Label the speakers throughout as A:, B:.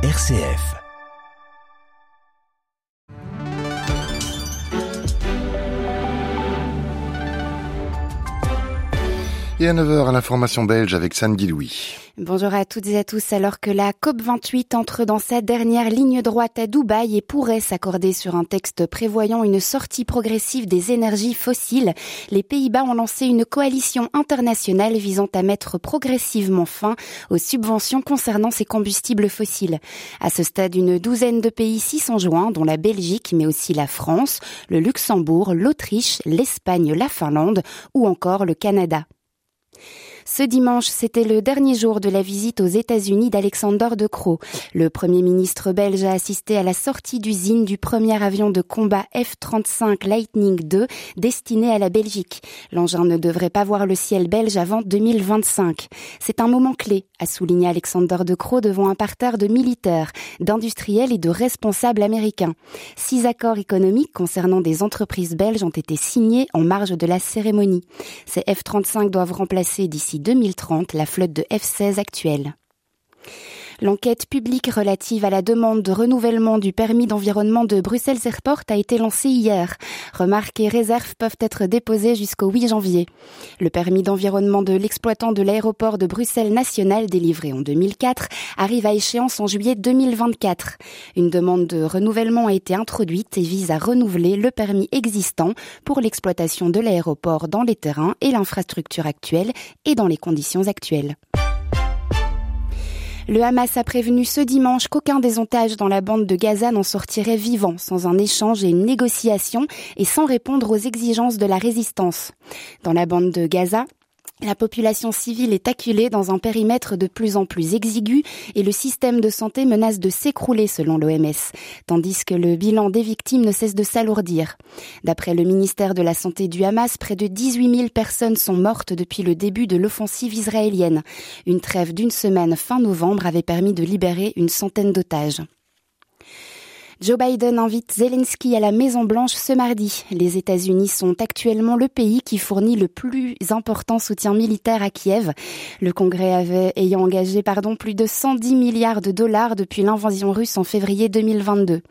A: RCF. Et à 9h à l'information belge avec Sandy Louis.
B: Bonjour à toutes et à tous. Alors que la COP28 entre dans sa dernière ligne droite à Dubaï et pourrait s'accorder sur un texte prévoyant une sortie progressive des énergies fossiles, les Pays-Bas ont lancé une coalition internationale visant à mettre progressivement fin aux subventions concernant ces combustibles fossiles. À ce stade, une douzaine de pays s'y sont joints, dont la Belgique, mais aussi la France, le Luxembourg, l'Autriche, l'Espagne, la Finlande ou encore le Canada. Ce dimanche, c'était le dernier jour de la visite aux États-Unis d'Alexander De Croo. Le premier ministre belge a assisté à la sortie d'usine du premier avion de combat F-35 Lightning II destiné à la Belgique. L'engin ne devrait pas voir le ciel belge avant 2025. C'est un moment clé, a souligné Alexander De Croo devant un parterre de militaires, d'industriels et de responsables américains. Six accords économiques concernant des entreprises belges ont été signés en marge de la cérémonie. Ces F-35 doivent remplacer d'ici 2030 la flotte de F-16 actuelle. L'enquête publique relative à la demande de renouvellement du permis d'environnement de Bruxelles Airport a été lancée hier. Remarques et réserves peuvent être déposées jusqu'au 8 janvier. Le permis d'environnement de l'exploitant de l'aéroport de Bruxelles National délivré en 2004 arrive à échéance en juillet 2024. Une demande de renouvellement a été introduite et vise à renouveler le permis existant pour l'exploitation de l'aéroport dans les terrains et l'infrastructure actuelle et dans les conditions actuelles. Le Hamas a prévenu ce dimanche qu'aucun des otages dans la bande de Gaza n'en sortirait vivant sans un échange et une négociation et sans répondre aux exigences de la résistance. Dans la bande de Gaza, la population civile est acculée dans un périmètre de plus en plus exigu et le système de santé menace de s'écrouler selon l'OMS, tandis que le bilan des victimes ne cesse de s'alourdir. D'après le ministère de la Santé du Hamas, près de 18 000 personnes sont mortes depuis le début de l'offensive israélienne. Une trêve d'une semaine fin novembre avait permis de libérer une centaine d'otages. Joe Biden invite Zelensky à la Maison Blanche ce mardi. Les États-Unis sont actuellement le pays qui fournit le plus important soutien militaire à Kiev. Le Congrès avait ayant engagé pardon plus de 110 milliards de dollars depuis l'invasion russe en février 2022.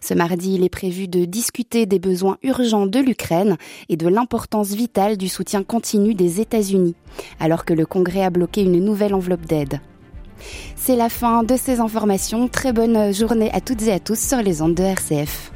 B: Ce mardi, il est prévu de discuter des besoins urgents de l'Ukraine et de l'importance vitale du soutien continu des États-Unis, alors que le Congrès a bloqué une nouvelle enveloppe d'aide. C'est la fin de ces informations. Très bonne journée à toutes et à tous sur les ondes de RCF.